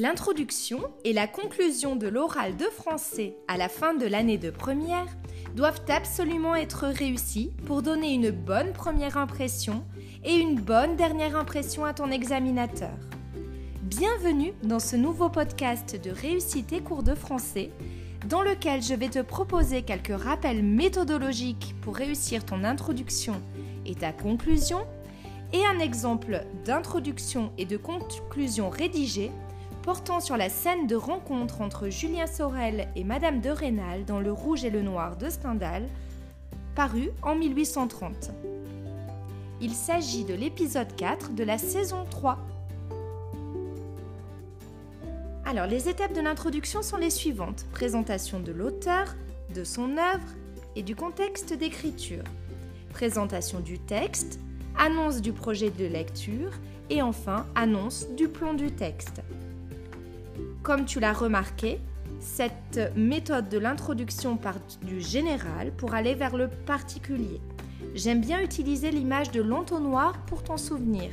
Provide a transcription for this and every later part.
L'introduction et la conclusion de l'oral de français à la fin de l'année de première doivent absolument être réussies pour donner une bonne première impression et une bonne dernière impression à ton examinateur. Bienvenue dans ce nouveau podcast de réussite et cours de français dans lequel je vais te proposer quelques rappels méthodologiques pour réussir ton introduction et ta conclusion et un exemple d'introduction et de conclusion rédigée portant sur la scène de rencontre entre Julien Sorel et Madame de Rênal dans Le Rouge et le Noir de Stendhal, paru en 1830. Il s'agit de l'épisode 4 de la saison 3. Alors, les étapes de l'introduction sont les suivantes. Présentation de l'auteur, de son œuvre et du contexte d'écriture. Présentation du texte, annonce du projet de lecture et enfin annonce du plan du texte. Comme tu l'as remarqué, cette méthode de l'introduction part du général pour aller vers le particulier. J'aime bien utiliser l'image de l'entonnoir pour t'en souvenir.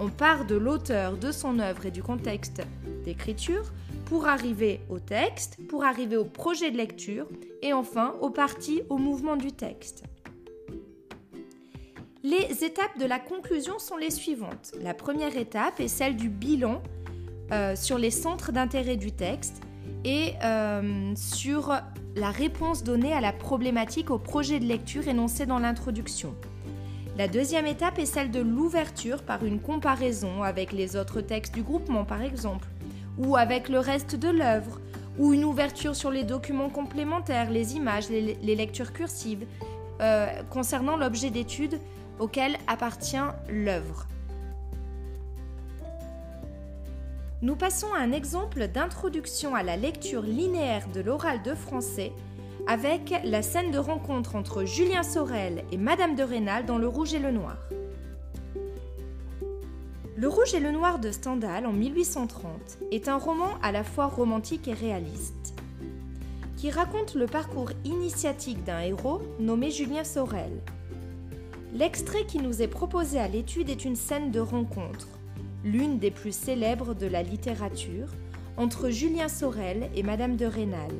On part de l'auteur, de son œuvre et du contexte d'écriture pour arriver au texte, pour arriver au projet de lecture et enfin au parti, au mouvement du texte. Les étapes de la conclusion sont les suivantes. La première étape est celle du bilan euh, sur les centres d'intérêt du texte et euh, sur la réponse donnée à la problématique au projet de lecture énoncé dans l'introduction. La deuxième étape est celle de l'ouverture par une comparaison avec les autres textes du groupement par exemple, ou avec le reste de l'œuvre, ou une ouverture sur les documents complémentaires, les images, les, lectures cursives, euh, concernant l'objet d'étude auquel appartient l'œuvre. Nous passons à un exemple d'introduction à la lecture linéaire de l'oral de français avec la scène de rencontre entre Julien Sorel et Madame de Rênal dans Le Rouge et le Noir. Le Rouge et le Noir de Stendhal en 1830 est un roman à la fois romantique et réaliste, qui raconte le parcours initiatique d'un héros nommé Julien Sorel. L'extrait qui nous est proposé à l'étude est une scène de rencontre l'une des plus célèbres de la littérature, entre Julien Sorel et Madame de Rênal.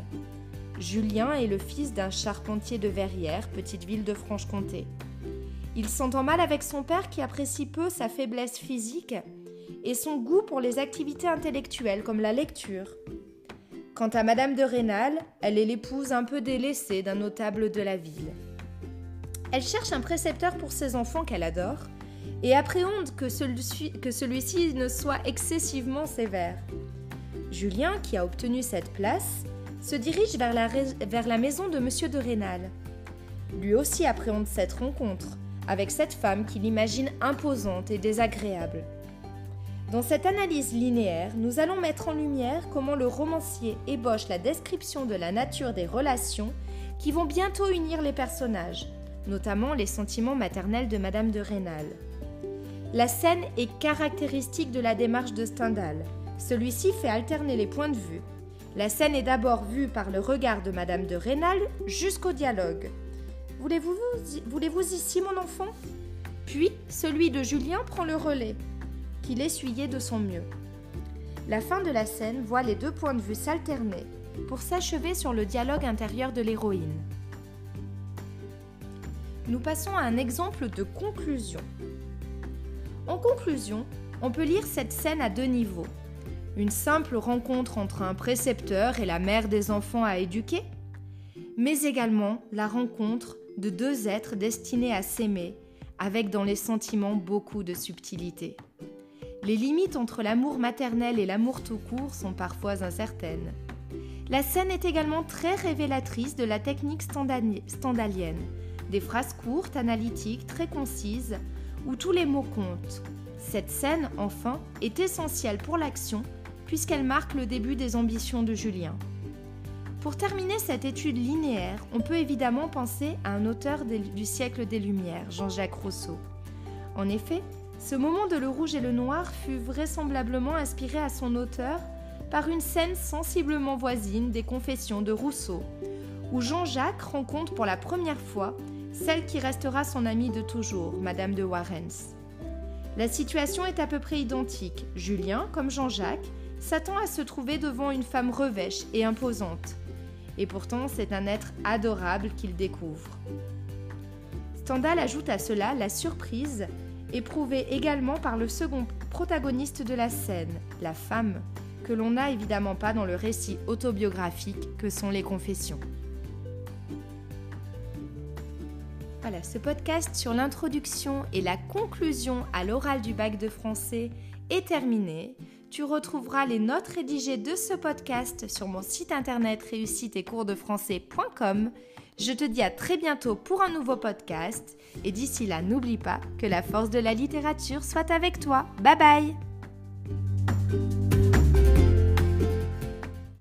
Julien est le fils d'un charpentier de Verrières, petite ville de Franche-Comté. Il s'entend mal avec son père qui apprécie peu sa faiblesse physique et son goût pour les activités intellectuelles comme la lecture. Quant à Madame de Rênal, elle est l'épouse un peu délaissée d'un notable de la ville. Elle cherche un précepteur pour ses enfants qu'elle adore, et appréhende que celui-ci ne soit excessivement sévère. Julien, qui a obtenu cette place, se dirige vers la, maison de M. de Rênal. Lui aussi appréhende cette rencontre avec cette femme qu'il imagine imposante et désagréable. Dans cette analyse linéaire, nous allons mettre en lumière comment le romancier ébauche la description de la nature des relations qui vont bientôt unir les personnages, notamment les sentiments maternels de Madame de Rênal. La scène est caractéristique de la démarche de Stendhal. Celui-ci fait alterner les points de vue. La scène est d'abord vue par le regard de Madame de Rênal jusqu'au dialogue. Voulez-vous voulez-vous ici, mon enfant? Puis celui de Julien prend le relais, qu'il essuyait de son mieux. La fin de la scène voit les deux points de vue s'alterner pour s'achever sur le dialogue intérieur de l'héroïne. Nous passons à un exemple de conclusion. En conclusion, on peut lire cette scène à deux niveaux. Une simple rencontre entre un précepteur et la mère des enfants à éduquer, mais également la rencontre de deux êtres destinés à s'aimer, avec dans les sentiments beaucoup de subtilité. Les limites entre l'amour maternel et l'amour tout court sont parfois incertaines. La scène est également très révélatrice de la technique standalienne. Des phrases courtes, analytiques, très concises, où tous les mots comptent. Cette scène, enfin, est essentielle pour l'action puisqu'elle marque le début des ambitions de Julien. Pour terminer cette étude linéaire, on peut évidemment penser à un auteur du siècle des Lumières, Jean-Jacques Rousseau. En effet, ce moment de Le Rouge et le Noir fut vraisemblablement inspiré à son auteur par une scène sensiblement voisine des Confessions de Rousseau, où Jean-Jacques rencontre pour la première fois celle qui restera son amie de toujours, Madame de Warrens. La situation est à peu près identique. Julien, comme Jean-Jacques, s'attend à se trouver devant une femme revêche et imposante. Et pourtant, c'est un être adorable qu'il découvre. Stendhal ajoute à cela la surprise éprouvée également par le second protagoniste de la scène, la femme, que l'on n'a évidemment pas dans le récit autobiographique que sont les confessions. Ce podcast sur l'introduction et la conclusion à l'oral du bac de français est terminé. Tu retrouveras les notes rédigées de ce podcast sur mon site internet réussite et cours de français.com. Je te dis à très bientôt pour un nouveau podcast et d'ici là, n'oublie pas que la force de la littérature soit avec toi. Bye bye